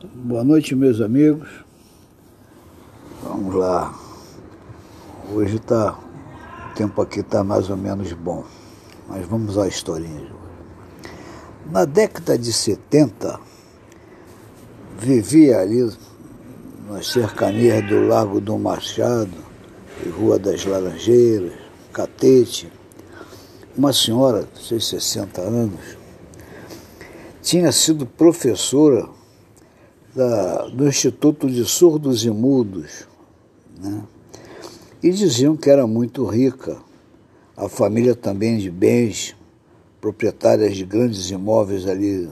Boa noite, meus amigos. Vamos lá. Hoje tá, o tempo aqui está mais ou menos bom, mas vamos à historinha. Na década de 70, vivia ali nas cercanias do Largo do Machado e Rua das Laranjeiras, Catete, uma senhora, seus 60 anos, tinha sido professora da, do Instituto de Surdos e Mudos, né? e diziam que era muito rica, a família também de bens, proprietárias de grandes imóveis ali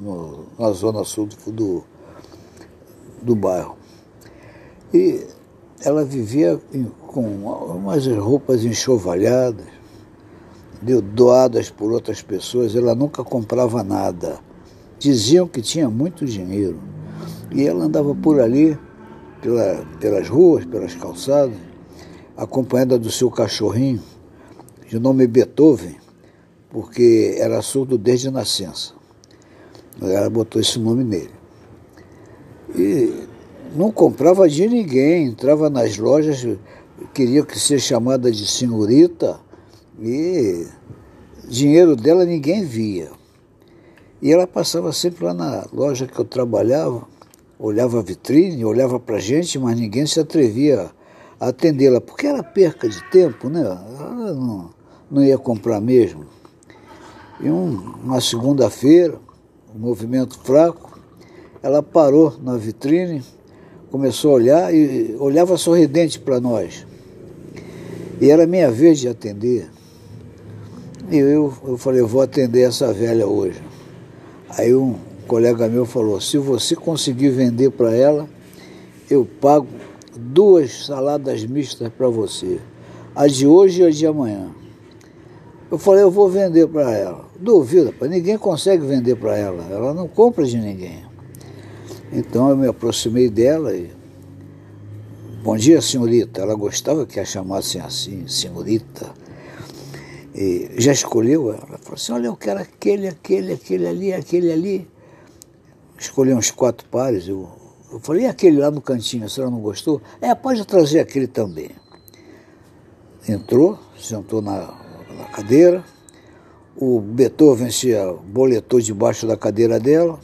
no, na zona sul do, do, do bairro. E ela vivia com umas roupas enxovalhadas, doadas por outras pessoas, ela nunca comprava nada. Diziam que tinha muito dinheiro. E ela andava por ali, pela, pelas ruas, pelas calçadas, acompanhada do seu cachorrinho, de nome Beethoven, porque era surdo desde a nascença. Ela botou esse nome nele. E não comprava de ninguém, entrava nas lojas, queria que ser chamada de senhorita, e dinheiro dela ninguém via. E ela passava sempre lá na loja que eu trabalhava, olhava a vitrine, olhava para a gente, mas ninguém se atrevia a atendê-la, porque era perca de tempo, né? Ela não, não ia comprar mesmo. E um, uma segunda-feira, um movimento fraco, ela parou na vitrine, começou a olhar e olhava sorridente para nós. E era minha vez de atender. E eu, eu falei, eu vou atender essa velha hoje. Aí um colega meu falou, se você conseguir vender para ela, eu pago duas saladas mistas para você. A de hoje e a de amanhã. Eu falei, eu vou vender para ela. Duvida, ninguém consegue vender para ela. Ela não compra de ninguém. Então eu me aproximei dela e. Bom dia, senhorita. Ela gostava que a chamassem assim, senhorita. E já escolheu? Ela falou assim: olha, eu quero aquele, aquele, aquele ali, aquele ali. Escolhi uns quatro pares. Eu, eu falei: e aquele lá no cantinho, a senhora não gostou? É, pode trazer aquele também. Entrou, sentou na, na cadeira. O Beethoven se boletou debaixo da cadeira dela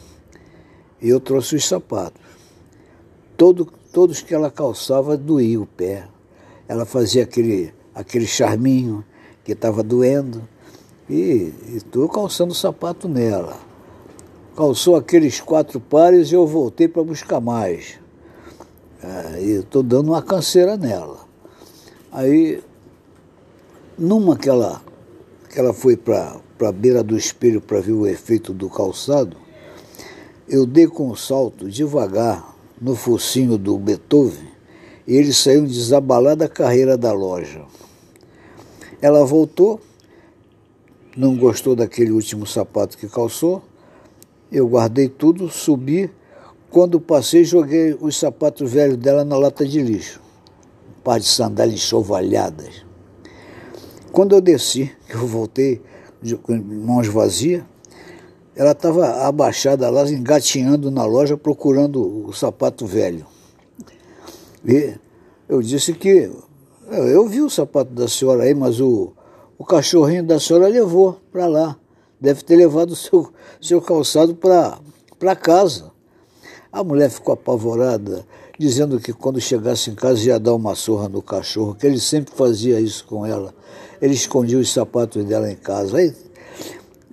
e eu trouxe os sapatos. Todo, todos que ela calçava doía o pé. Ela fazia aquele, aquele charminho que estava doendo e estou calçando o sapato nela. Calçou aqueles quatro pares e eu voltei para buscar mais. É, e estou dando uma canseira nela. Aí, numa que ela, que ela foi para a beira do espelho para ver o efeito do calçado, eu dei com um salto devagar no focinho do Beethoven e ele saiu desabalado da carreira da loja. Ela voltou, não gostou daquele último sapato que calçou, eu guardei tudo, subi. Quando passei, joguei os sapatos velhos dela na lata de lixo. Um par de sandálias enxovalhadas. Quando eu desci, que eu voltei com mãos vazias, ela estava abaixada lá, engatinhando na loja, procurando o sapato velho. E eu disse que eu vi o sapato da senhora aí, mas o, o cachorrinho da senhora levou para lá. Deve ter levado o seu, seu calçado para casa. A mulher ficou apavorada, dizendo que quando chegasse em casa ia dar uma surra no cachorro, que ele sempre fazia isso com ela. Ele escondia os sapatos dela em casa. Aí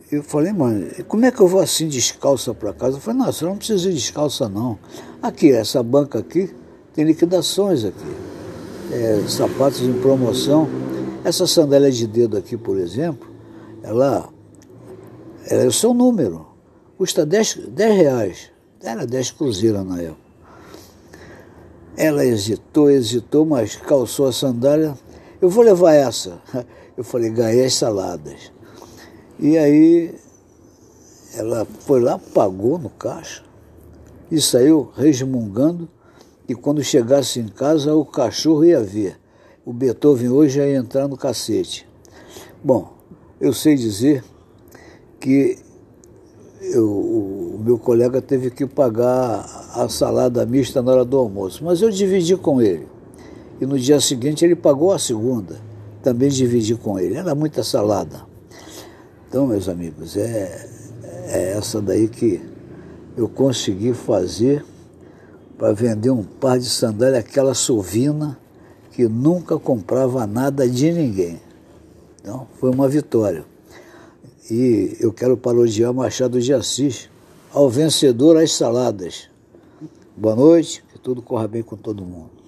eu falei, mãe, como é que eu vou assim descalça para casa? Eu falei, não, você não precisa ir descalça não. Aqui, essa banca aqui, tem liquidações aqui. É, sapatos em promoção. Essa sandália de dedo aqui, por exemplo, ela, ela é o seu número. Custa 10, 10 reais. Era 10 cruzeiros na época. Ela hesitou, hesitou, mas calçou a sandália. Eu vou levar essa. Eu falei, ganhei as saladas. E aí ela foi lá, pagou no caixa e saiu resmungando. E quando chegasse em casa, o cachorro ia ver. O Beethoven hoje ia entrar no cacete. Bom, eu sei dizer que eu, o meu colega teve que pagar a salada mista na hora do almoço, mas eu dividi com ele. E no dia seguinte ele pagou a segunda, também dividi com ele. Era muita salada. Então, meus amigos, é, é essa daí que eu consegui fazer para vender um par de sandália, aquela sovina que nunca comprava nada de ninguém. Então, foi uma vitória. E eu quero parodiar Machado de Assis, ao vencedor as saladas. Boa noite, que tudo corra bem com todo mundo.